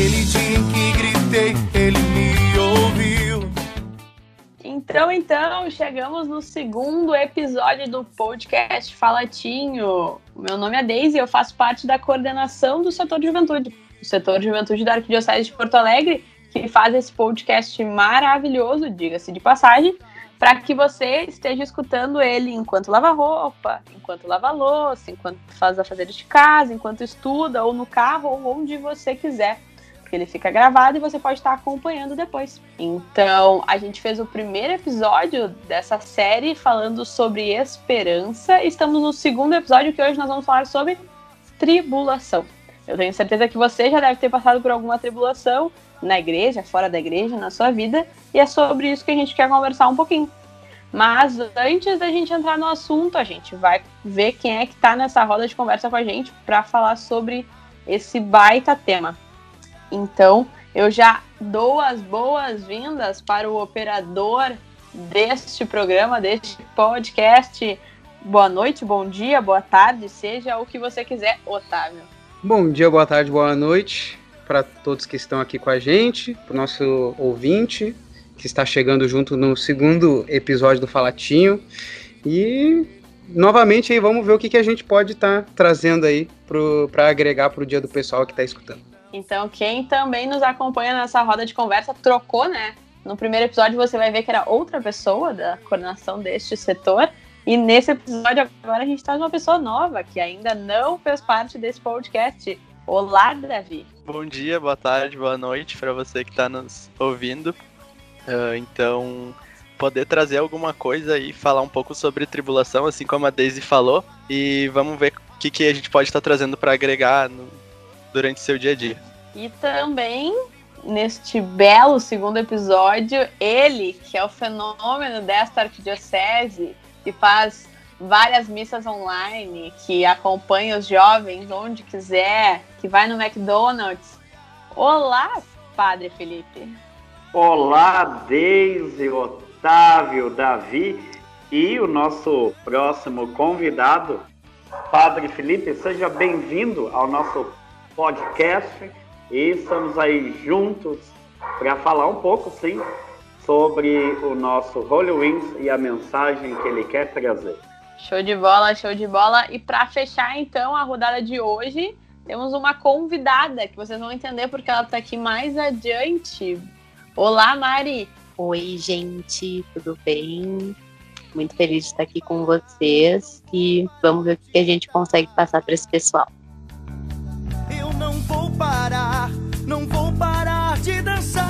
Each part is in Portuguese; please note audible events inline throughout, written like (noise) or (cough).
Naquele dia em que gritei, ele me ouviu. Então, então, chegamos no segundo episódio do podcast Falatinho. Meu nome é Deise e eu faço parte da coordenação do setor de juventude. O setor de juventude da Arquidiocese de Porto Alegre, que faz esse podcast maravilhoso, diga-se de passagem, para que você esteja escutando ele enquanto lava roupa, enquanto lava louça, enquanto faz a fazer de casa, enquanto estuda, ou no carro, ou onde você quiser. Porque ele fica gravado e você pode estar acompanhando depois. Então, a gente fez o primeiro episódio dessa série falando sobre esperança. Estamos no segundo episódio que hoje nós vamos falar sobre tribulação. Eu tenho certeza que você já deve ter passado por alguma tribulação, na igreja, fora da igreja, na sua vida, e é sobre isso que a gente quer conversar um pouquinho. Mas antes da gente entrar no assunto, a gente vai ver quem é que está nessa roda de conversa com a gente para falar sobre esse baita tema. Então, eu já dou as boas-vindas para o operador deste programa, deste podcast. Boa noite, bom dia, boa tarde, seja o que você quiser, Otávio. Bom dia, boa tarde, boa noite para todos que estão aqui com a gente, para o nosso ouvinte que está chegando junto no segundo episódio do Falatinho. E novamente aí vamos ver o que, que a gente pode estar tá trazendo aí para agregar para o dia do pessoal que está escutando. Então, quem também nos acompanha nessa roda de conversa trocou, né? No primeiro episódio você vai ver que era outra pessoa da coordenação deste setor. E nesse episódio agora a gente traz uma pessoa nova que ainda não fez parte desse podcast. Olá, Davi. Bom dia, boa tarde, boa noite para você que está nos ouvindo. Uh, então, poder trazer alguma coisa e falar um pouco sobre tribulação, assim como a Daisy falou, e vamos ver o que, que a gente pode estar tá trazendo para agregar no, durante seu dia a dia. E também, neste belo segundo episódio, ele, que é o fenômeno desta arquidiocese, que faz várias missas online, que acompanha os jovens onde quiser, que vai no McDonald's. Olá, Padre Felipe. Olá, Deise, Otávio, Davi e o nosso próximo convidado, Padre Felipe. Seja bem-vindo ao nosso podcast e estamos aí juntos para falar um pouco, sim, sobre o nosso Holy Wings e a mensagem que ele quer trazer. Show de bola, show de bola. E para fechar então a rodada de hoje, temos uma convidada que vocês vão entender porque ela está aqui mais adiante. Olá, Mari. Oi, gente, tudo bem? Muito feliz de estar aqui com vocês e vamos ver o que a gente consegue passar para esse pessoal. Eu não vou parar, não vou parar de dançar.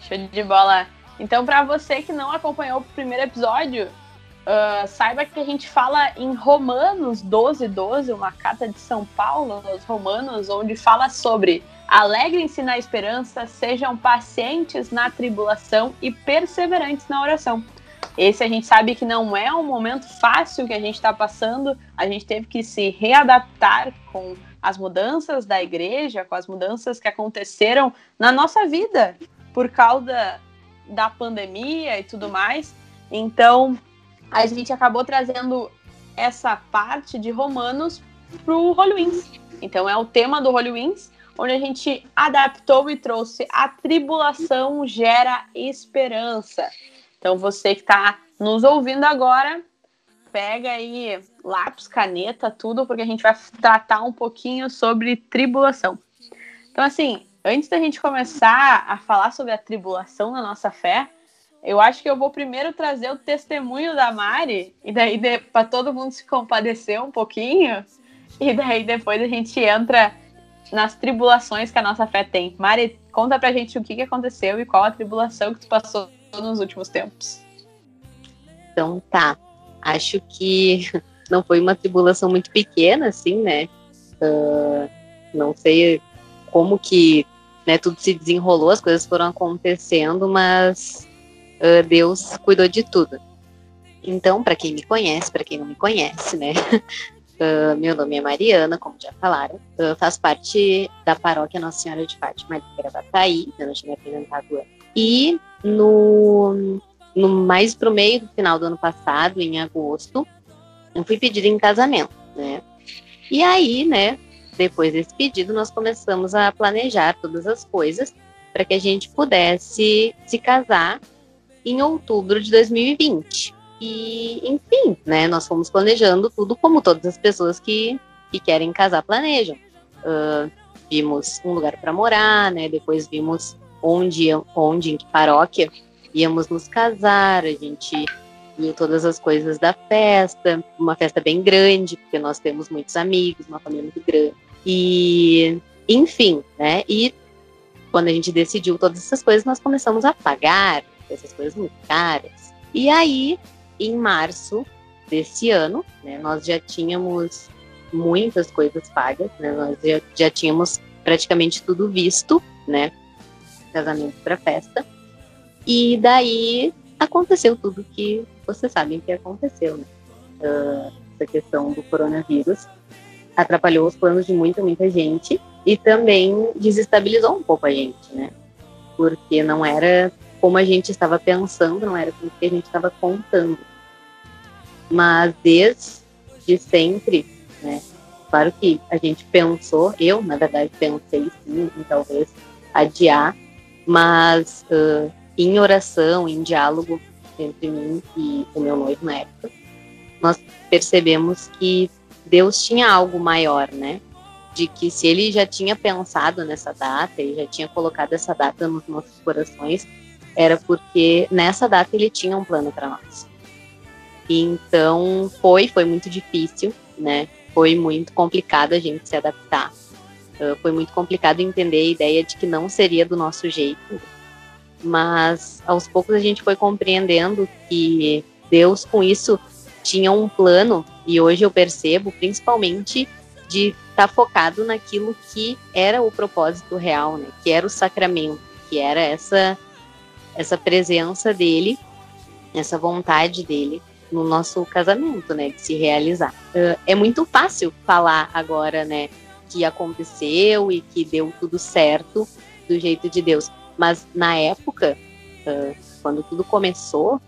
Show de bola. Então, para você que não acompanhou o primeiro episódio, uh, saiba que a gente fala em Romanos 12, 12, uma carta de São Paulo aos Romanos, onde fala sobre alegrem-se na esperança, sejam pacientes na tribulação e perseverantes na oração. Esse a gente sabe que não é um momento fácil que a gente está passando, a gente teve que se readaptar com as mudanças da igreja, com as mudanças que aconteceram na nossa vida por causa da pandemia e tudo mais. Então, a gente acabou trazendo essa parte de Romanos para o Wings. Então, é o tema do Wings, onde a gente adaptou e trouxe a tribulação gera esperança. Então, você que está nos ouvindo agora, pega aí lápis, caneta, tudo, porque a gente vai tratar um pouquinho sobre tribulação. Então, assim, antes da gente começar a falar sobre a tribulação na nossa fé, eu acho que eu vou primeiro trazer o testemunho da Mari, e daí para todo mundo se compadecer um pouquinho, e daí depois a gente entra nas tribulações que a nossa fé tem. Mari, conta pra gente o que, que aconteceu e qual a tribulação que tu passou nos últimos tempos. Então tá, acho que (laughs) não foi uma tribulação muito pequena, assim, né? Uh, não sei como que né, tudo se desenrolou, as coisas foram acontecendo, mas uh, Deus cuidou de tudo. Então, para quem me conhece, para quem não me conhece, né, uh, (laughs) meu nome é Mariana, como já falaram, uh, faço parte da paróquia Nossa Senhora de Fátima de Gravataí, eu não tinha me apresentado antes. E no, no mais pro meio do final do ano passado, em agosto, eu fui pedida em casamento, né? E aí, né, depois desse pedido, nós começamos a planejar todas as coisas para que a gente pudesse se casar em outubro de 2020. E, enfim, né, nós fomos planejando tudo como todas as pessoas que, que querem casar planejam. Uh, vimos um lugar para morar, né, depois vimos onde, onde, em que paróquia íamos nos casar, a gente viu todas as coisas da festa, uma festa bem grande, porque nós temos muitos amigos, uma família muito grande. E, enfim, né? E quando a gente decidiu todas essas coisas, nós começamos a pagar essas coisas muito caras. E aí, em março desse ano, né, nós já tínhamos muitas coisas pagas, né? Nós já, já tínhamos praticamente tudo visto, né? Casamento para festa. E daí aconteceu tudo que vocês sabem que aconteceu, né? Uh, essa questão do coronavírus atrapalhou os planos de muita, muita gente e também desestabilizou um pouco a gente, né? Porque não era como a gente estava pensando, não era o que a gente estava contando. Mas desde sempre, né? Claro que a gente pensou, eu, na verdade, pensei sim em talvez adiar, mas uh, em oração, em diálogo entre mim e o meu noivo na época, nós percebemos que Deus tinha algo maior, né? De que se ele já tinha pensado nessa data, ele já tinha colocado essa data nos nossos corações, era porque nessa data ele tinha um plano para nós. Então foi, foi muito difícil, né? Foi muito complicado a gente se adaptar. Uh, foi muito complicado entender a ideia de que não seria do nosso jeito, mas aos poucos a gente foi compreendendo que Deus com isso tinha um plano e hoje eu percebo principalmente de estar tá focado naquilo que era o propósito real, né? Que era o sacramento, que era essa essa presença dele, essa vontade dele no nosso casamento, né, de se realizar. Uh, é muito fácil falar agora, né, que aconteceu e que deu tudo certo do jeito de Deus. Mas na época, uh, quando tudo começou,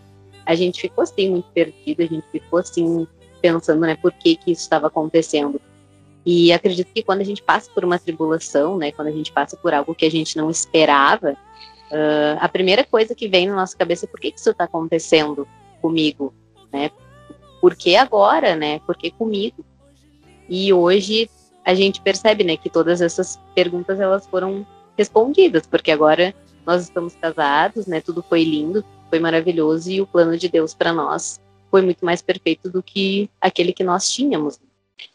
a gente ficou assim muito perdido, a gente ficou assim pensando, né, por que que isso estava acontecendo. E acredito que quando a gente passa por uma tribulação, né, quando a gente passa por algo que a gente não esperava, uh, a primeira coisa que vem na nossa cabeça é por que, que isso está acontecendo comigo, né? Por que agora, né? Por que comigo? E hoje a gente percebe, né, que todas essas perguntas elas foram respondidas, porque agora nós estamos casados, né? Tudo foi lindo, foi maravilhoso e o plano de Deus para nós foi muito mais perfeito do que aquele que nós tínhamos.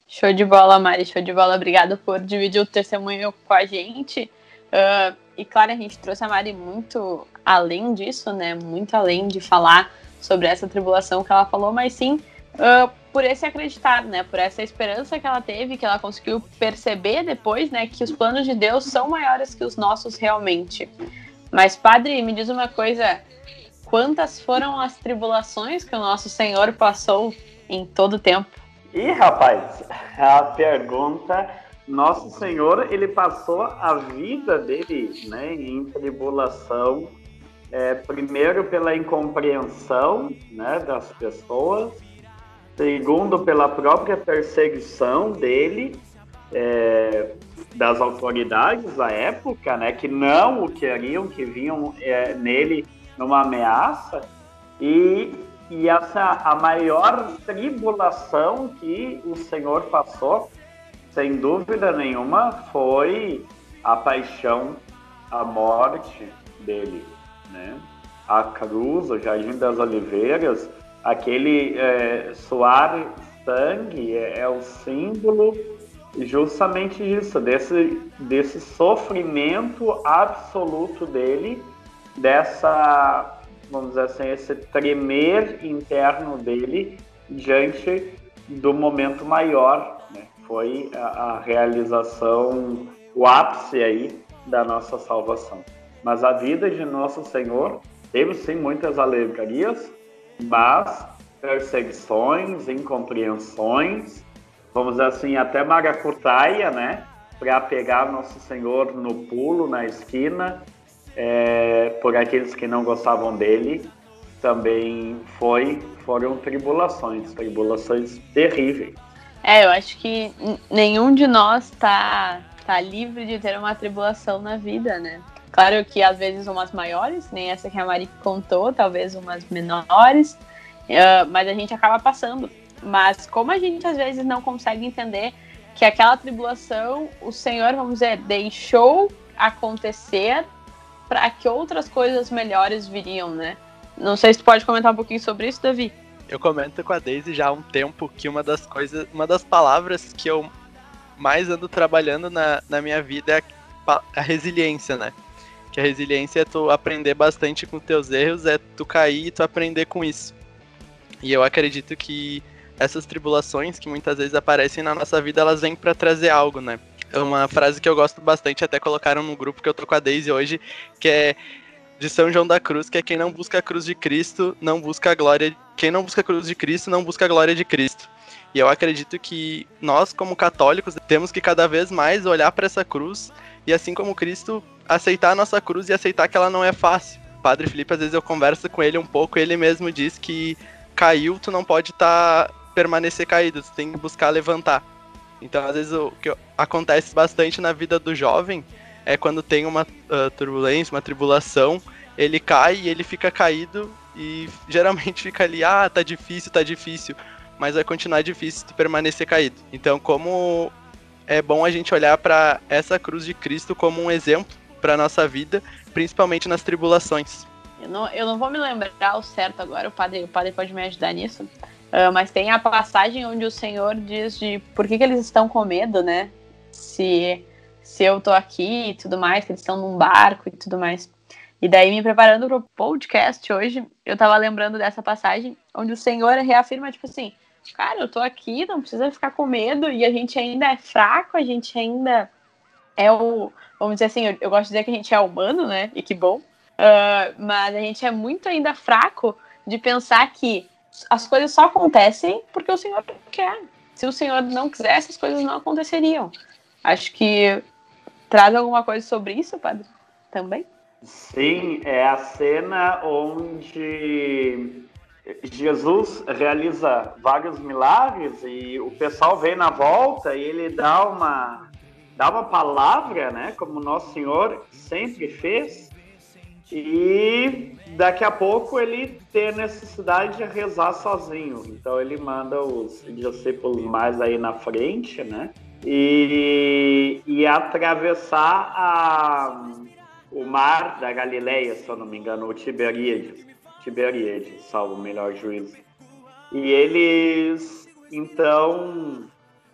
Show de bola, Mari, show de bola. Obrigada por dividir o testemunho com a gente. Uh, e claro, a gente trouxe a Mari muito além disso, né? Muito além de falar sobre essa tribulação que ela falou, mas sim uh, por esse acreditar, né? Por essa esperança que ela teve, que ela conseguiu perceber depois, né? Que os planos de Deus são maiores que os nossos realmente. Mas, padre, me diz uma coisa: quantas foram as tribulações que o nosso Senhor passou em todo o tempo? Ih, rapaz, a pergunta. Nosso Senhor, ele passou a vida dele né, em tribulação, é, primeiro pela incompreensão né, das pessoas, segundo pela própria perseguição dele, é, das autoridades da época, né, que não o queriam, que vinham é, nele numa ameaça, e, e essa a maior tribulação que o Senhor passou, sem dúvida nenhuma, foi a paixão, a morte dele, né? A cruz, o Jardim das Oliveiras, aquele é, suar sangue é, é o símbolo justamente disso, desse, desse sofrimento absoluto dele, dessa, vamos dizer assim, esse tremer interno dele diante do momento maior, né? Foi a, a realização, o ápice aí da nossa salvação. Mas a vida de Nosso Senhor teve sim muitas alegrias, mas perseguições, incompreensões, vamos assim, até maracutaia, né? Para pegar Nosso Senhor no pulo, na esquina, é, por aqueles que não gostavam dele. também foi foram tribulações, tribulações terríveis. É, eu acho que nenhum de nós tá, tá livre de ter uma tribulação na vida, né? Claro que às vezes umas maiores, nem essa que a Mari contou, talvez umas menores, uh, mas a gente acaba passando. Mas como a gente às vezes não consegue entender que aquela tribulação, o Senhor, vamos dizer, deixou acontecer para que outras coisas melhores viriam, né? Não sei se tu pode comentar um pouquinho sobre isso, Davi. Eu comento com a Daisy já há um tempo que uma das coisas, uma das palavras que eu mais ando trabalhando na, na minha vida é a, a resiliência, né? Que a resiliência é tu aprender bastante com teus erros, é tu cair e tu aprender com isso. E eu acredito que essas tribulações que muitas vezes aparecem na nossa vida, elas vêm para trazer algo, né? É uma frase que eu gosto bastante, até colocaram no grupo que eu tô com a Daisy hoje, que é de São João da Cruz, que é quem não busca a cruz de Cristo, não busca a glória. Quem não busca a cruz de Cristo, não busca a glória de Cristo. E eu acredito que nós, como católicos, temos que cada vez mais olhar para essa cruz e, assim como Cristo, aceitar a nossa cruz e aceitar que ela não é fácil. Padre Felipe, às vezes eu converso com ele um pouco, ele mesmo diz que caiu, tu não pode estar tá, permanecer caído, tu tem que buscar levantar. Então, às vezes, o que acontece bastante na vida do jovem é quando tem uma uh, turbulência, uma tribulação, ele cai e ele fica caído e (laughs) geralmente fica ali, ah, tá difícil, tá difícil, mas vai continuar difícil tu permanecer caído. Então, como é bom a gente olhar para essa cruz de Cristo como um exemplo para nossa vida, principalmente nas tribulações. Eu não, eu não vou me lembrar o certo agora, o padre, o padre pode me ajudar nisso. Uh, mas tem a passagem onde o Senhor diz de por que, que eles estão com medo, né? Se se eu tô aqui e tudo mais, que eles estão num barco e tudo mais. E daí, me preparando pro podcast hoje, eu tava lembrando dessa passagem onde o Senhor reafirma, tipo assim, cara, eu tô aqui, não precisa ficar com medo, e a gente ainda é fraco, a gente ainda é o. Vamos dizer assim, eu, eu gosto de dizer que a gente é humano, né? E que bom. Uh, mas a gente é muito ainda fraco de pensar que as coisas só acontecem porque o Senhor quer. Se o Senhor não quisesse, as coisas não aconteceriam. Acho que Traz alguma coisa sobre isso, padre? Também? Sim, é a cena onde Jesus realiza vários milagres e o pessoal vem na volta e ele dá uma dá uma palavra, né, como nosso Senhor sempre fez. E daqui a pouco ele tem necessidade de rezar sozinho. Então ele manda os discípulos mais aí na frente, né? e, e atravessar a, o mar da Galileia, se eu não me engano, o Tiberíades, Tiberíades, salvo o melhor juízo. E eles, então,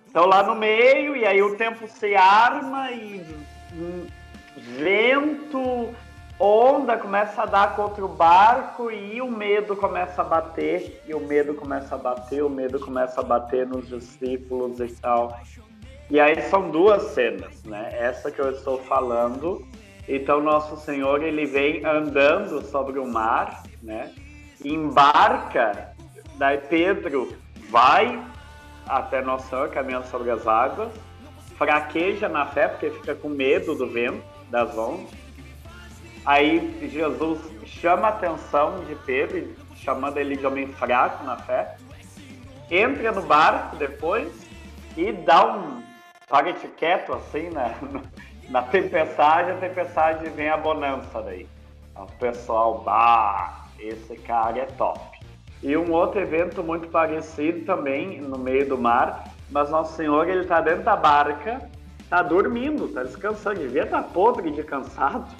estão lá no meio, e aí o tempo se arma e vento, onda começa a dar contra o barco e o medo começa a bater, e o medo começa a bater, o medo começa a bater nos discípulos e tal. E aí são duas cenas, né? Essa que eu estou falando. Então nosso Senhor ele vem andando sobre o mar, né? Embarca, daí Pedro vai até Nosso Senhor caminhando sobre as águas, fraqueja na fé porque fica com medo do vento, das ondas. Aí Jesus chama a atenção de Pedro, chamando ele de homem fraco na fé, entra no barco depois e dá um target quieto assim, né? Na tempestade, a tempestade vem a bonança daí. O pessoal, bah, esse cara é top. E um outro evento muito parecido também no meio do mar, mas Nosso Senhor ele tá dentro da barca, tá dormindo, tá descansando, devia estar tá podre de cansado,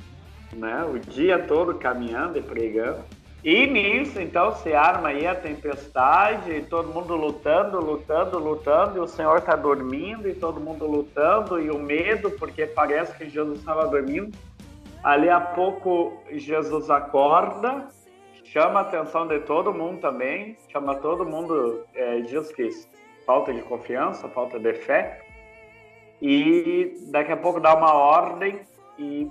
né? O dia todo caminhando e pregando. E nisso, então, se arma aí a tempestade, todo mundo lutando, lutando, lutando, e o Senhor está dormindo, e todo mundo lutando, e o medo, porque parece que Jesus estava dormindo. Ali a pouco, Jesus acorda, chama a atenção de todo mundo também, chama todo mundo, é, diz que falta de confiança, falta de fé, e daqui a pouco dá uma ordem e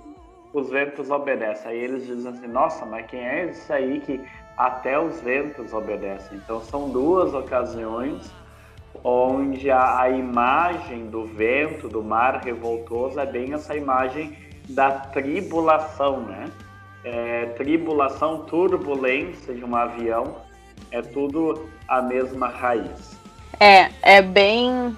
os ventos obedecem. Aí eles dizem assim: nossa, mas quem é esse aí que até os ventos obedecem? Então são duas ocasiões onde a, a imagem do vento, do mar revoltoso, é bem essa imagem da tribulação, né? é, tribulação, turbulência de um avião, é tudo a mesma raiz. É, é bem,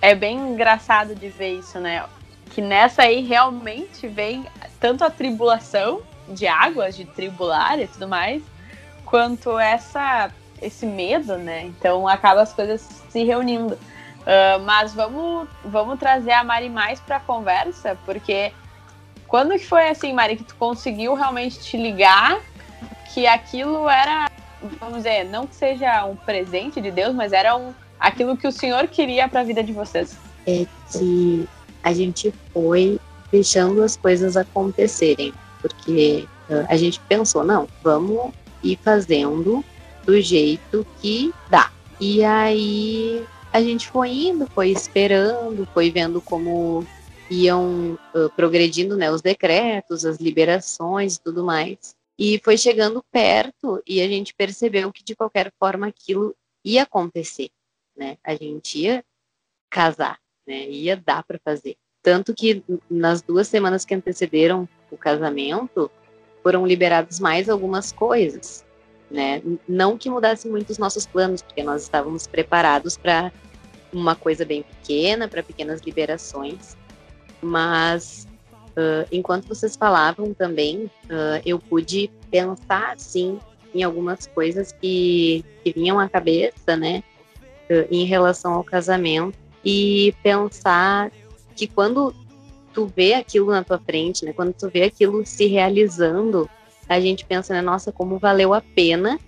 é bem engraçado de ver isso, né? Que nessa aí realmente vem tanto a tribulação de águas, de tribular e tudo mais, quanto essa esse medo, né? Então acaba as coisas se reunindo. Uh, mas vamos, vamos trazer a Mari mais para a conversa, porque quando que foi assim, Mari, que tu conseguiu realmente te ligar que aquilo era, vamos dizer, não que seja um presente de Deus, mas era um, aquilo que o Senhor queria para a vida de vocês? É que a gente foi deixando as coisas acontecerem, porque a gente pensou, não, vamos ir fazendo do jeito que dá. E aí a gente foi indo, foi esperando, foi vendo como iam uh, progredindo né, os decretos, as liberações e tudo mais. E foi chegando perto e a gente percebeu que de qualquer forma aquilo ia acontecer, né? A gente ia casar, né? Ia dar para fazer. Tanto que nas duas semanas que antecederam o casamento, foram liberadas mais algumas coisas, né? Não que mudasse muito os nossos planos, porque nós estávamos preparados para uma coisa bem pequena, para pequenas liberações, mas uh, enquanto vocês falavam também, uh, eu pude pensar, sim, em algumas coisas que, que vinham à cabeça, né, uh, em relação ao casamento, e pensar que quando tu vê aquilo na tua frente, né, quando tu vê aquilo se realizando, a gente pensa, né, nossa, como valeu a pena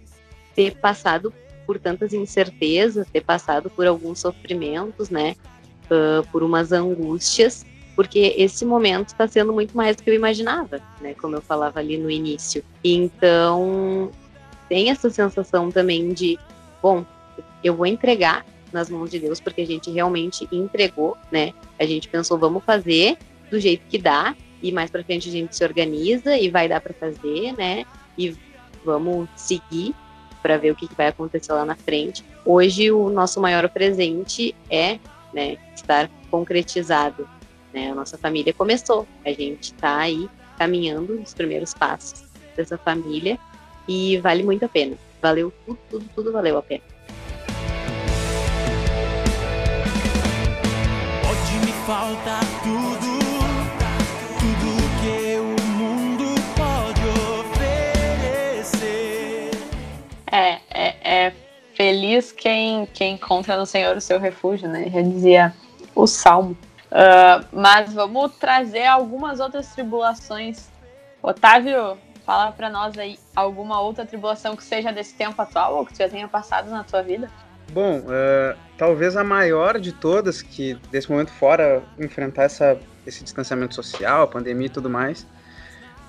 ter passado por tantas incertezas, ter passado por alguns sofrimentos, né, uh, por umas angústias, porque esse momento está sendo muito mais do que eu imaginava, né, como eu falava ali no início. Então, tem essa sensação também de, bom, eu vou entregar nas mãos de Deus, porque a gente realmente entregou, né? A gente pensou, vamos fazer do jeito que dá, e mais para frente a gente se organiza e vai dar para fazer, né? E vamos seguir para ver o que, vai acontecer lá na frente. Hoje o nosso maior presente é, né, estar concretizado. Né? A nossa família começou, a gente está aí caminhando os primeiros passos dessa família e vale muito a pena. Valeu tudo, tudo, tudo valeu a pena. Pode me faltar tudo É, é, é feliz quem, quem encontra no Senhor o seu refúgio, né? Já dizia o Salmo. Uh, mas vamos trazer algumas outras tribulações. Otávio, fala para nós aí alguma outra tribulação que seja desse tempo atual ou que já tenha passado na tua vida. Bom, uh, talvez a maior de todas, que desse momento fora enfrentar essa, esse distanciamento social, a pandemia e tudo mais,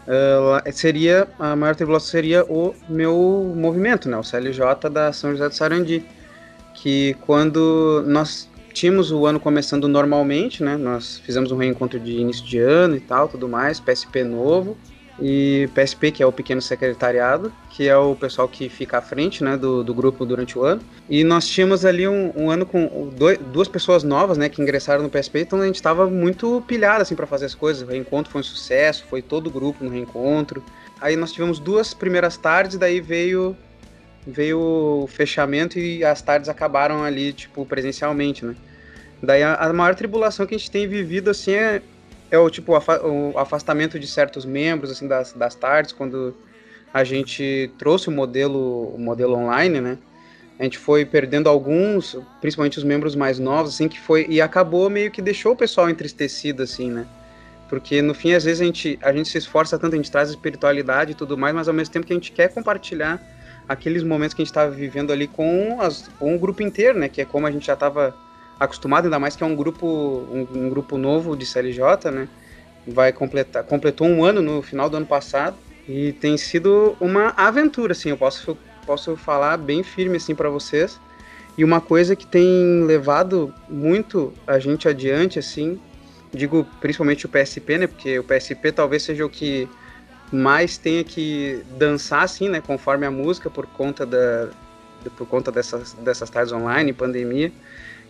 uh, seria a maior tribulação seria o meu movimento, né, o CLJ da São José do Sarandi, que quando nós tínhamos o ano começando normalmente, né, nós fizemos um reencontro de início de ano e tal, tudo mais, PSP novo, e PSP, que é o pequeno secretariado, que é o pessoal que fica à frente né, do, do grupo durante o ano. E nós tínhamos ali um, um ano com dois, duas pessoas novas né, que ingressaram no PSP, então a gente estava muito pilhado assim, para fazer as coisas. O reencontro foi um sucesso, foi todo o grupo no reencontro. Aí nós tivemos duas primeiras tardes, daí veio veio o fechamento e as tardes acabaram ali, tipo, presencialmente, né? Daí a, a maior tribulação que a gente tem vivido, assim, é, é o tipo o afastamento de certos membros assim das, das tardes quando a gente trouxe o modelo o modelo online né? A gente foi perdendo alguns principalmente os membros mais novos assim que foi e acabou meio que deixou o pessoal entristecido assim né? Porque no fim às vezes a gente a gente se esforça tanto a gente traz espiritualidade e tudo mais mas ao mesmo tempo que a gente quer compartilhar aqueles momentos que a gente estava vivendo ali com, as, com o grupo inteiro né? Que é como a gente já estava acostumado, ainda mais que é um grupo, um, um grupo novo de CLJ, né? Vai completar, completou um ano no final do ano passado e tem sido uma aventura, assim, eu posso, posso falar bem firme assim para vocês. E uma coisa que tem levado muito a gente adiante, assim, digo principalmente o PSP, né? Porque o PSP talvez seja o que mais tenha que dançar, assim, né? Conforme a música, por conta da, por conta dessas, dessas tardes online, pandemia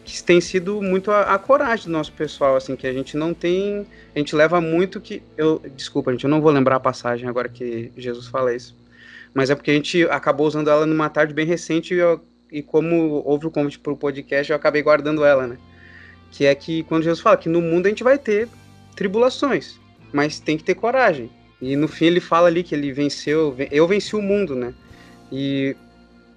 que tem sido muito a, a, coragem do nosso pessoal, assim, que a gente não tem, a gente leva muito que, eu, desculpa, gente, eu não vou lembrar a passagem agora que Jesus fala isso, mas é porque a gente acabou usando ela numa tarde bem recente e, eu, e como houve o convite para o podcast, eu acabei guardando ela, né, que é que quando Jesus fala que no mundo a gente vai ter tribulações, mas tem que ter coragem, e no fim ele fala ali que ele venceu, eu venci o mundo, né, e,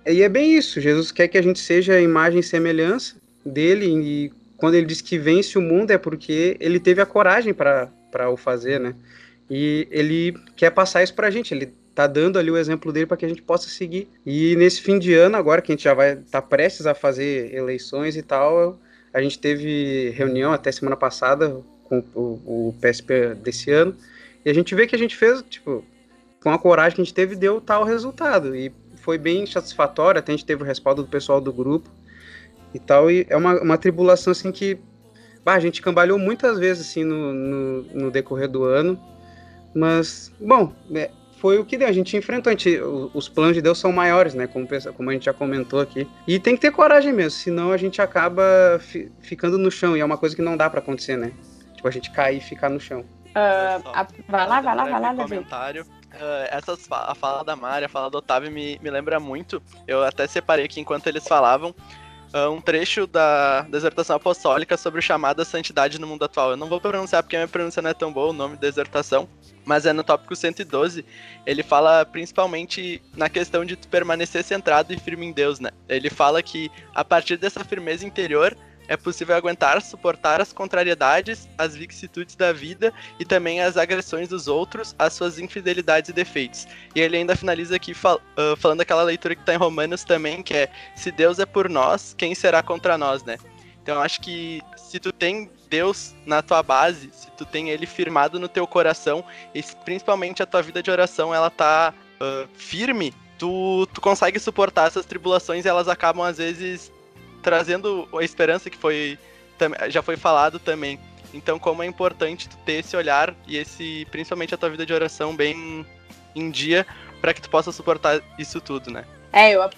e é bem isso, Jesus quer que a gente seja imagem e semelhança, dele e quando ele diz que vence o mundo é porque ele teve a coragem para o fazer, né? E ele quer passar isso para a gente, ele tá dando ali o exemplo dele para que a gente possa seguir. E nesse fim de ano, agora que a gente já vai estar tá prestes a fazer eleições e tal, a gente teve reunião até semana passada com o, o PSP desse ano, e a gente vê que a gente fez, tipo, com a coragem que a gente teve, deu tal resultado. E foi bem satisfatório, até a gente teve o respaldo do pessoal do grupo e tal. E é uma, uma tribulação assim que bah, a gente cambalhou muitas vezes assim no, no, no decorrer do ano. Mas, bom, é, foi o que deu. A gente enfrentou. A gente, os planos de Deus são maiores, né? Como, como a gente já comentou aqui. E tem que ter coragem mesmo, senão a gente acaba fi, ficando no chão. E é uma coisa que não dá para acontecer, né? Tipo, a gente cair e ficar no chão. Uh, a, vai lá, vai lá, vai lá, comentário. Uh, essa, a fala da Mari, a fala do Otávio me, me lembra muito. Eu até separei aqui enquanto eles falavam um trecho da, exortação apostólica sobre o chamado à santidade no mundo atual. Eu não vou pronunciar porque minha pronúncia não é tão boa, o nome da mas é no tópico 112. Ele fala principalmente na questão de permanecer centrado e firme em Deus, né? Ele fala que a partir dessa firmeza interior é possível aguentar, suportar as contrariedades, as vicissitudes da vida e também as agressões dos outros, as suas infidelidades e defeitos. E ele ainda finaliza aqui fal uh, falando aquela leitura que está em Romanos também, que é: se Deus é por nós, quem será contra nós, né? Então acho que se tu tem Deus na tua base, se tu tem ele firmado no teu coração, e principalmente a tua vida de oração, ela tá uh, firme, tu, tu consegue suportar essas tribulações e elas acabam às vezes trazendo a esperança que foi já foi falado também. Então, como é importante tu ter esse olhar e esse, principalmente a tua vida de oração bem em dia, para que tu possa suportar isso tudo, né? É, eu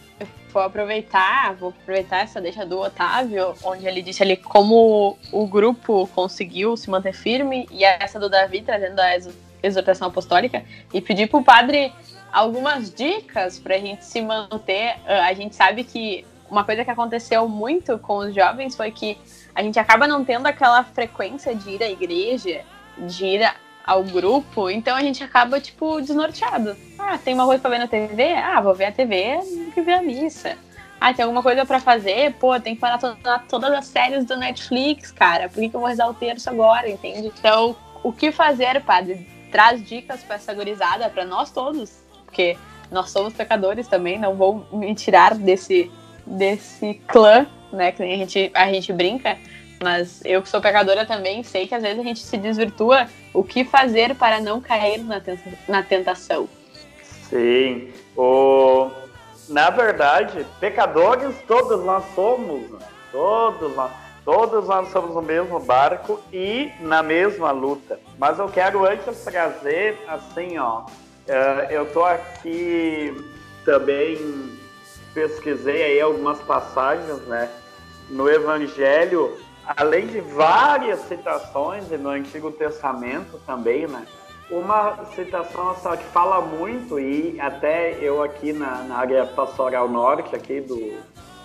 vou aproveitar, vou aproveitar essa deixa do Otávio, onde ele disse ali como o grupo conseguiu se manter firme, e essa do Davi trazendo a exortação apostólica, e pedir pro padre algumas dicas para a gente se manter. A gente sabe que uma coisa que aconteceu muito com os jovens foi que a gente acaba não tendo aquela frequência de ir à igreja, de ir ao grupo, então a gente acaba, tipo, desnorteado. Ah, tem uma coisa pra ver na TV? Ah, vou ver a TV e ver a missa. Ah, tem alguma coisa para fazer? Pô, tem que maratonar todas as séries do Netflix, cara. Por que, que eu vou rezar o terço agora, entende? Então, o que fazer, padre? Traz dicas para essa gurizada, para nós todos, porque nós somos pecadores também, não vou me tirar desse desse clã, né? Que a gente, a gente brinca. Mas eu que sou pecadora também sei que às vezes a gente se desvirtua o que fazer para não cair na, na tentação. Sim. O... Na verdade, pecadores todos nós somos. Né? Todos nós. Todos nós somos no mesmo barco e na mesma luta. Mas eu quero antes trazer, assim, ó. Eh, eu tô aqui também pesquisei aí algumas passagens, né, no Evangelho, além de várias citações e no Antigo Testamento também, né, uma citação só que fala muito e até eu aqui na, na área pastoral norte aqui do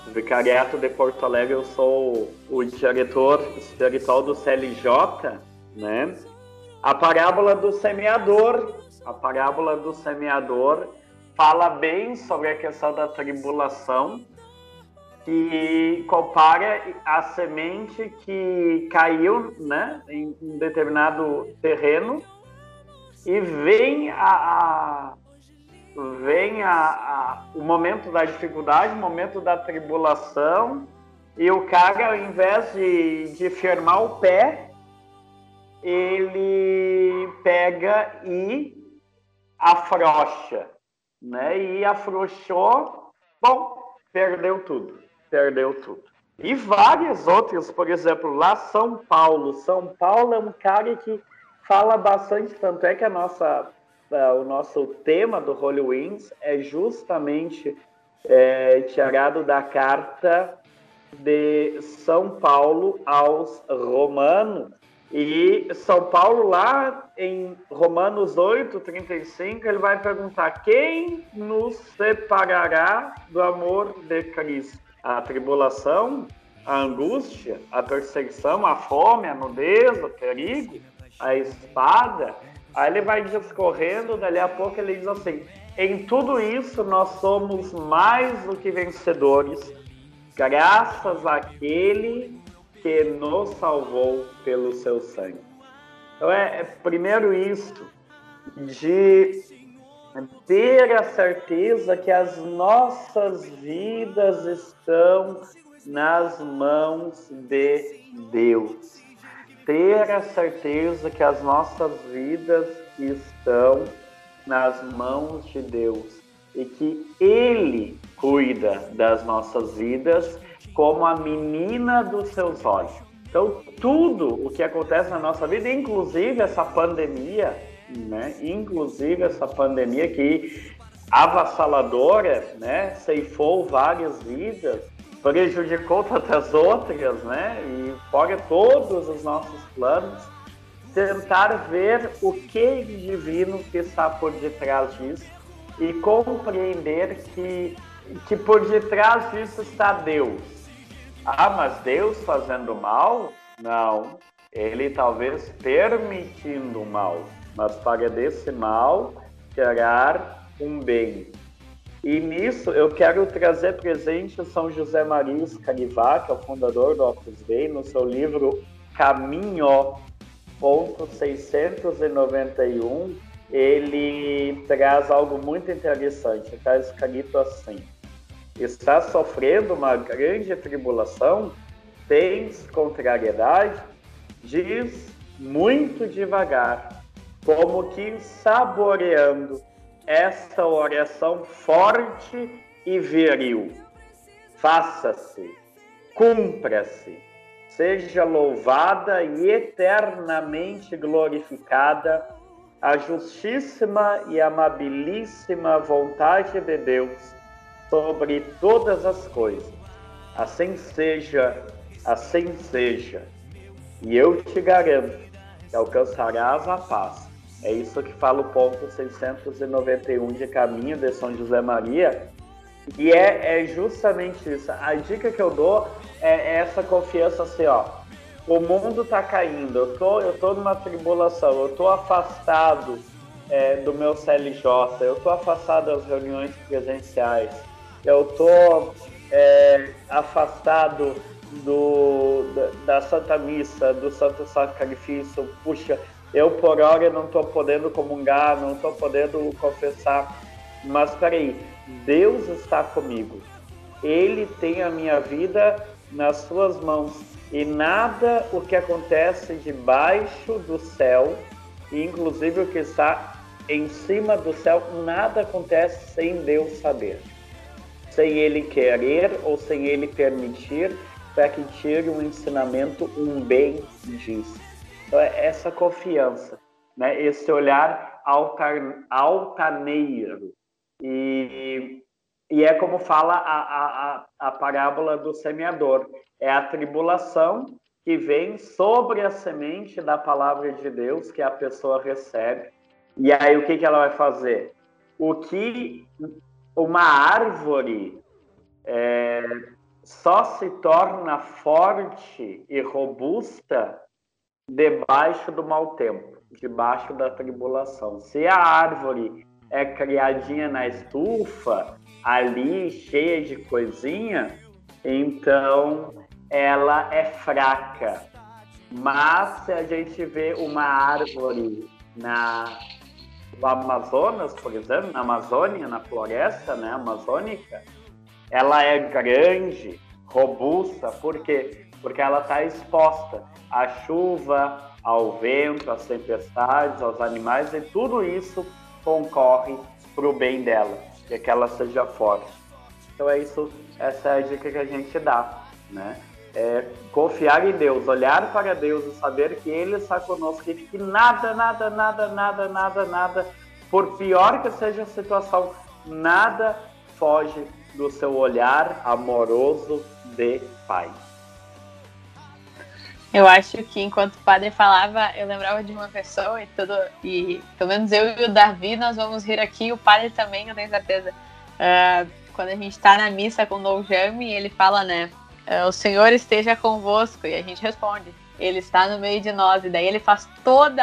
Vicariato de Porto Alegre eu sou o diretor espiritual do CLJ, né? A parábola do semeador, a parábola do semeador fala bem sobre a questão da tribulação que compara a semente que caiu né, em um determinado terreno e vem a, a vem a, a, o momento da dificuldade, o momento da tribulação e o cara ao invés de, de firmar o pé ele pega e afrouxa né? E afrouxou, bom, perdeu tudo, perdeu tudo. E várias outras, por exemplo, lá São Paulo. São Paulo é um cara que fala bastante, tanto é que a nossa, uh, o nosso tema do Holy Wings é justamente é, tirado da carta de São Paulo aos Romanos. E São Paulo, lá em Romanos 8, 35, ele vai perguntar: quem nos separará do amor de Cristo? A tribulação, a angústia, a perseguição, a fome, a nudez, o perigo, a espada. Aí ele vai discorrendo, dali a pouco ele diz assim: em tudo isso nós somos mais do que vencedores, graças àquele que nos salvou pelo seu sangue. Então é, é primeiro isso, de ter a certeza que as nossas vidas estão nas mãos de Deus. Ter a certeza que as nossas vidas estão nas mãos de Deus e que Ele cuida das nossas vidas como a menina dos seus olhos. Então, tudo o que acontece na nossa vida, inclusive essa pandemia, né? Inclusive essa pandemia que avassaladora, né? Ceifou várias vidas, prejudicou tantas outras, né? E fora todos os nossos planos, tentar ver o que divino que está por detrás disso e compreender que, que por detrás disso está Deus. Ah, mas Deus fazendo mal? Não. Ele talvez permitindo o mal, mas para desse mal gerar um bem. E nisso eu quero trazer presente São José Maria Escarivá, que é o fundador do Opus Dei, no seu livro Caminho, ponto 691, ele traz algo muito interessante. Está escrito assim: está sofrendo uma grande tribulação, tens contrariedade, diz muito devagar, como que saboreando esta oração forte e viril. Faça-se, cumpra-se, seja louvada e eternamente glorificada a justíssima e amabilíssima vontade de Deus sobre todas as coisas. Assim seja, assim seja. E eu te garanto que alcançarás a paz é isso que fala o ponto 691 de Caminho de São José Maria. E é, é justamente isso. A dica que eu dou é, essa confiança assim, ó. O mundo tá caindo, eu tô, eu tô numa tribulação, eu tô afastado é, do meu CLJ, eu tô afastado das reuniões presenciais, eu tô é, afastado do, da, da Santa Missa, do Santo Sacrifício. Puxa, eu por hora não estou podendo comungar, não estou podendo confessar, mas peraí, Deus está comigo. Ele tem a minha vida nas suas mãos e nada o que acontece debaixo do céu, inclusive o que está em cima do céu, nada acontece sem Deus saber, sem Ele querer ou sem Ele permitir para que tire um ensinamento, um bem disso. Então, é essa confiança, né? esse olhar altar, altaneiro. E, e é como fala a, a, a parábola do semeador: é a tribulação que vem sobre a semente da palavra de Deus que a pessoa recebe. E aí o que, que ela vai fazer? O que uma árvore é, só se torna forte e robusta debaixo do mau tempo, debaixo da tribulação. Se a árvore é criadinha na estufa, ali cheia de coisinha, então ela é fraca. Mas se a gente vê uma árvore na no Amazonas, por exemplo, na Amazônia, na floresta né, amazônica, ela é grande, robusta, por quê? Porque ela está exposta à chuva, ao vento, às tempestades, aos animais, e tudo isso concorre para o bem dela, que, é que ela seja forte. Então é isso, essa é a dica que a gente dá, né? É confiar em Deus, olhar para Deus e saber que Ele está conosco e que nada, nada, nada, nada, nada, nada, por pior que seja a situação, nada foge do seu olhar amoroso de pai. Eu acho que enquanto o padre falava, eu lembrava de uma pessoa e tudo, e pelo menos eu e o Davi, nós vamos rir aqui, o padre também, eu tenho certeza. Uh, quando a gente está na missa com o Dom Jaime, ele fala, né, o Senhor esteja convosco, e a gente responde, ele está no meio de nós, e daí ele faz todo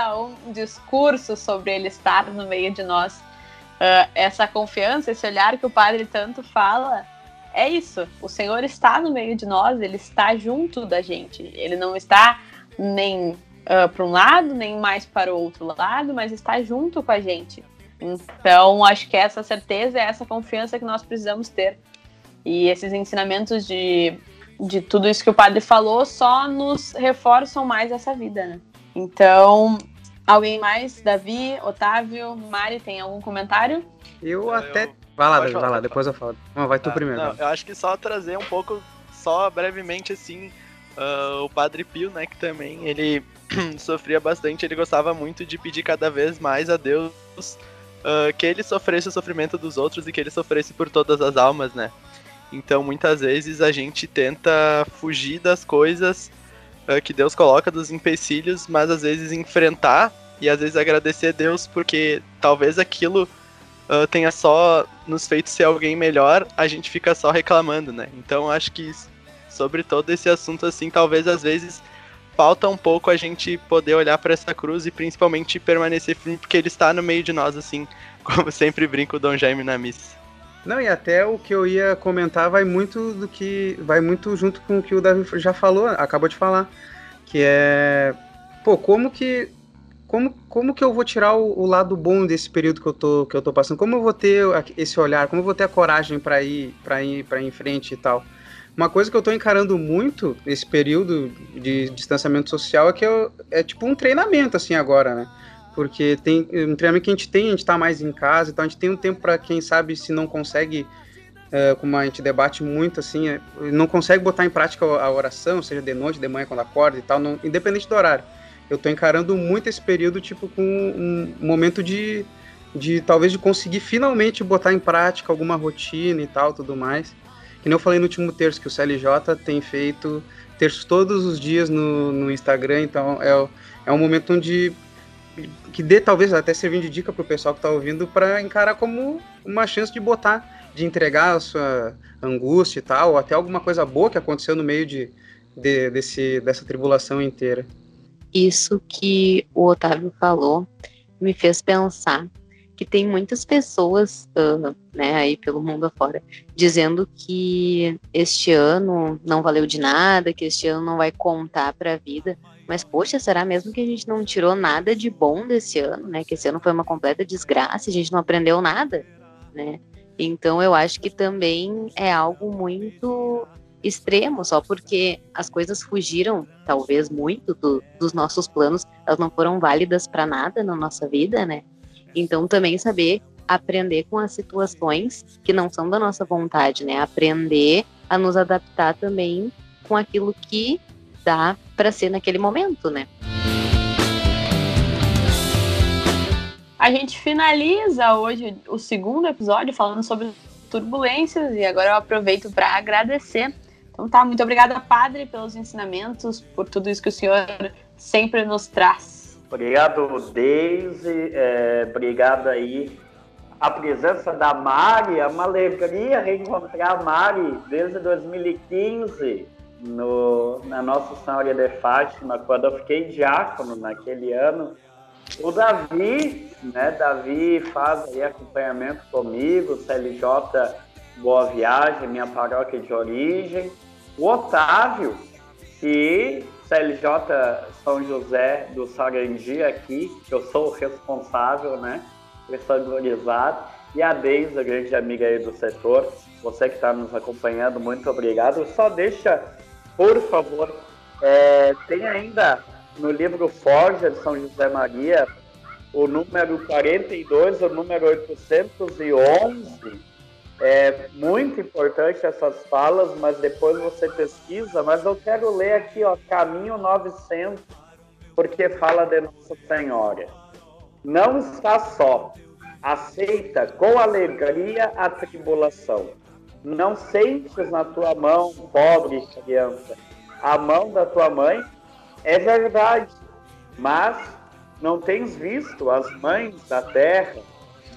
um discurso sobre ele estar no meio de nós. Uh, essa confiança, esse olhar que o padre tanto fala, é isso. O Senhor está no meio de nós, ele está junto da gente. Ele não está nem uh, para um lado, nem mais para o outro lado, mas está junto com a gente. Então, acho que essa certeza é essa confiança que nós precisamos ter. E esses ensinamentos de, de tudo isso que o padre falou só nos reforçam mais essa vida, né? Então, alguém mais? Davi, Otávio, Mari, tem algum comentário? Eu até Vai lá, vai lá, depois eu falo. Não, vai tu ah, primeiro. Não, eu acho que só trazer um pouco, só brevemente assim, uh, o Padre Pio, né, que também ele (clears throat) sofria bastante, ele gostava muito de pedir cada vez mais a Deus uh, que ele sofresse o sofrimento dos outros e que ele sofresse por todas as almas, né. Então, muitas vezes a gente tenta fugir das coisas uh, que Deus coloca, dos empecilhos, mas às vezes enfrentar e às vezes agradecer a Deus porque talvez aquilo uh, tenha só nos feito ser alguém melhor, a gente fica só reclamando, né? Então acho que sobre todo esse assunto, assim, talvez às vezes falta um pouco a gente poder olhar para essa cruz e principalmente permanecer firme, porque ele está no meio de nós, assim, (laughs) como sempre brinco o Dom Jaime na missa. Não, e até o que eu ia comentar vai muito do que. vai muito junto com o que o Davi já falou, acabou de falar. Que é. Pô, como que como, como que eu vou tirar o, o, lado bom desse período que eu tô que eu tô passando? Como eu vou ter esse olhar? Como eu vou ter a coragem para ir para ir para ir em frente e tal? Uma coisa que eu tô encarando muito nesse período de distanciamento social é que eu, é tipo um treinamento assim agora, né? Porque tem um treinamento que a gente tem, a gente tá mais em casa, então a gente tem um tempo para quem sabe se não consegue é, como a gente debate muito assim, é, não consegue botar em prática a oração, seja de noite, de manhã quando acorda e tal, não, independente do horário eu tô encarando muito esse período, tipo, com um momento de, de talvez de conseguir finalmente botar em prática alguma rotina e tal, tudo mais. Que nem eu falei no último terço, que o CLJ tem feito terços todos os dias no, no Instagram, então é, é um momento onde que dê talvez até servindo de dica pro pessoal que tá ouvindo para encarar como uma chance de botar, de entregar a sua angústia e tal, ou até alguma coisa boa que aconteceu no meio de, de desse, dessa tribulação inteira isso que o Otávio falou me fez pensar que tem muitas pessoas, uh, né, aí pelo mundo afora, dizendo que este ano não valeu de nada, que este ano não vai contar para a vida. Mas, poxa, será mesmo que a gente não tirou nada de bom desse ano, né? Que esse ano foi uma completa desgraça, a gente não aprendeu nada, né? Então, eu acho que também é algo muito extremo, só porque as coisas fugiram, talvez muito, do, dos nossos planos, elas não foram válidas para nada na nossa vida, né? Então também saber aprender com as situações que não são da nossa vontade, né? Aprender a nos adaptar também com aquilo que dá para ser naquele momento, né? A gente finaliza hoje o segundo episódio falando sobre turbulências e agora eu aproveito para agradecer então tá, muito obrigada, Padre, pelos ensinamentos, por tudo isso que o senhor sempre nos traz. Obrigado, Deise, é, obrigado aí. A presença da Mari, é uma alegria reencontrar a Mari desde 2015, no, na Nossa Senhora de Fátima, quando eu fiquei diácono naquele ano. O Davi, né? Davi faz aí acompanhamento comigo, CLJ Boa Viagem, minha paróquia de origem o Otávio e CLJ São José do Sarandi aqui, que eu sou o responsável, né? Personalizado. E a Deise, grande amiga aí do setor. Você que está nos acompanhando, muito obrigado. Só deixa, por favor, é, tem ainda no livro Forja de São José Maria o número 42, o número 811 é muito importante essas falas, mas depois você pesquisa. Mas eu quero ler aqui, ó, Caminho 900, porque fala de Nossa Senhora. Não está só, aceita com alegria a tribulação. Não sentes na tua mão, pobre criança, a mão da tua mãe, é verdade, mas não tens visto as mães da terra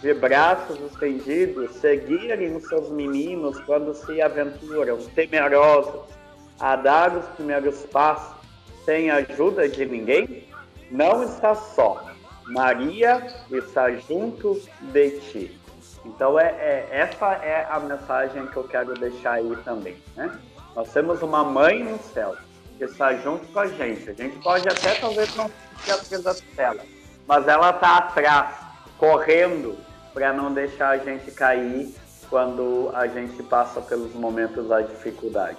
de braços estendidos seguirem os seus meninos quando se aventuram, temerosos, a dar os primeiros passos sem ajuda de ninguém? Não está só. Maria está junto de ti. Então é, é, essa é a mensagem que eu quero deixar aí também, né? Nós temos uma mãe no céu que está junto com a gente. A gente pode até talvez não sentir a presença dela, mas ela está atrás, correndo para não deixar a gente cair quando a gente passa pelos momentos da dificuldade.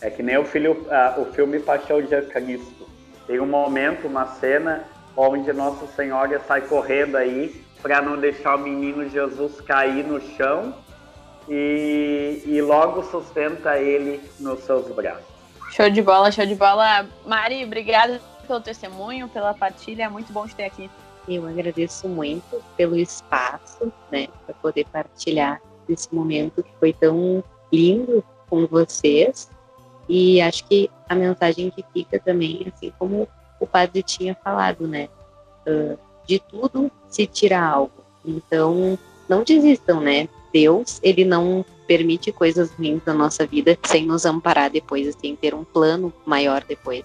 É que nem o, filho, o filme Paixão de Cristo. Tem um momento, uma cena onde Nossa Senhora sai correndo aí para não deixar o menino Jesus cair no chão e, e logo sustenta ele nos seus braços. Show de bola, show de bola. Mari, obrigada pelo testemunho, pela partilha, é muito bom te ter aqui. Eu agradeço muito pelo espaço, né, para poder partilhar esse momento que foi tão lindo com vocês. E acho que a mensagem que fica também, assim como o padre tinha falado, né, uh, de tudo se tira algo. Então, não desistam, né? Deus, ele não permite coisas ruins na nossa vida sem nos amparar depois, sem ter um plano maior depois.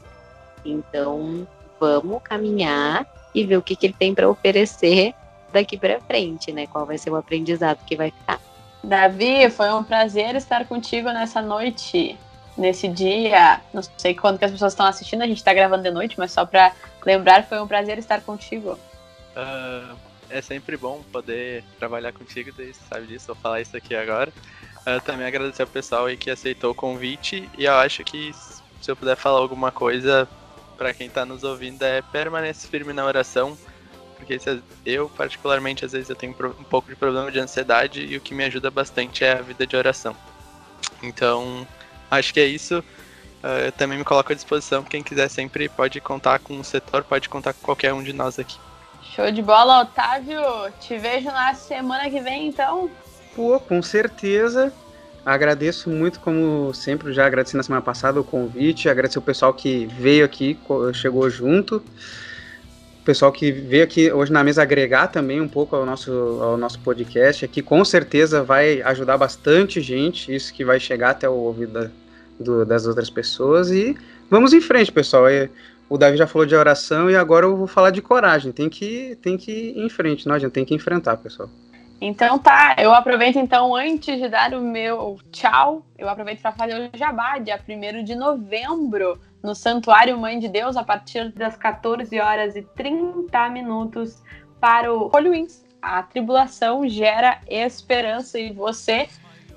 Então, vamos caminhar e ver o que, que ele tem para oferecer daqui para frente, né? Qual vai ser o aprendizado que vai ficar. Davi, foi um prazer estar contigo nessa noite, nesse dia. Não sei quando que as pessoas estão assistindo, a gente está gravando de noite, mas só para lembrar, foi um prazer estar contigo. Uh, é sempre bom poder trabalhar contigo, você sabe disso, vou falar isso aqui agora. Uh, também agradecer ao pessoal aí que aceitou o convite e eu acho que se eu puder falar alguma coisa para quem está nos ouvindo é permanecer firme na oração, porque eu particularmente às vezes eu tenho um pouco de problema de ansiedade e o que me ajuda bastante é a vida de oração. Então, acho que é isso. Uh, eu também me coloco à disposição, quem quiser sempre pode contar com o setor, pode contar com qualquer um de nós aqui. Show de bola, Otávio. Te vejo na semana que vem, então. Pô, com certeza. Agradeço muito, como sempre, já agradeci na semana passada o convite, agradecer o pessoal que veio aqui, chegou junto, o pessoal que veio aqui hoje na mesa agregar também um pouco ao nosso, ao nosso podcast aqui, com certeza vai ajudar bastante gente, isso que vai chegar até o ouvido da, do, das outras pessoas, e vamos em frente, pessoal, é, o Davi já falou de oração e agora eu vou falar de coragem. Tem que, tem que ir em frente, não adianta, tem que enfrentar, pessoal. Então tá, eu aproveito então, antes de dar o meu tchau, eu aproveito para fazer o jabá, dia 1 de novembro, no Santuário Mãe de Deus, a partir das 14 horas e 30 minutos, para o Wings. A tribulação gera esperança e você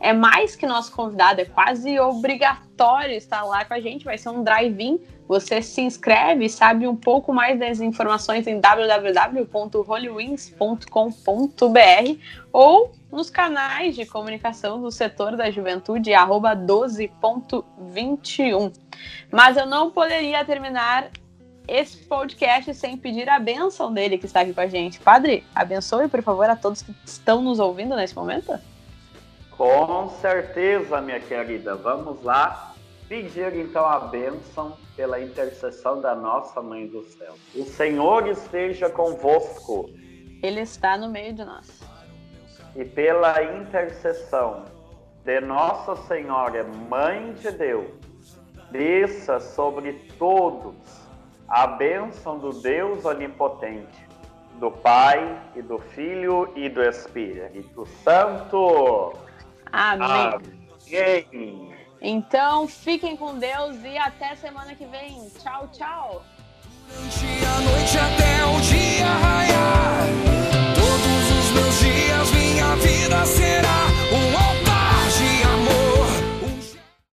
é mais que nosso convidado, é quase obrigatório estar lá com a gente. Vai ser um drive-in você se inscreve sabe um pouco mais das informações em www.holywings.com.br ou nos canais de comunicação do setor da juventude, arroba 12.21. Mas eu não poderia terminar esse podcast sem pedir a bênção dele que está aqui com a gente. Padre, abençoe, por favor, a todos que estão nos ouvindo nesse momento. Com certeza, minha querida. Vamos lá pedir então a bênção pela intercessão da nossa Mãe do Céu. O Senhor esteja convosco. Ele está no meio de nós. E pela intercessão de Nossa Senhora, Mãe de Deus, desça sobre todos a bênção do Deus Onipotente, do Pai e do Filho e do Espírito Santo. Amém. Amém. Então, fiquem com Deus e até semana que vem. Tchau, tchau. Durante a noite até o dia raiar, todos os meus dias minha vida será um altar.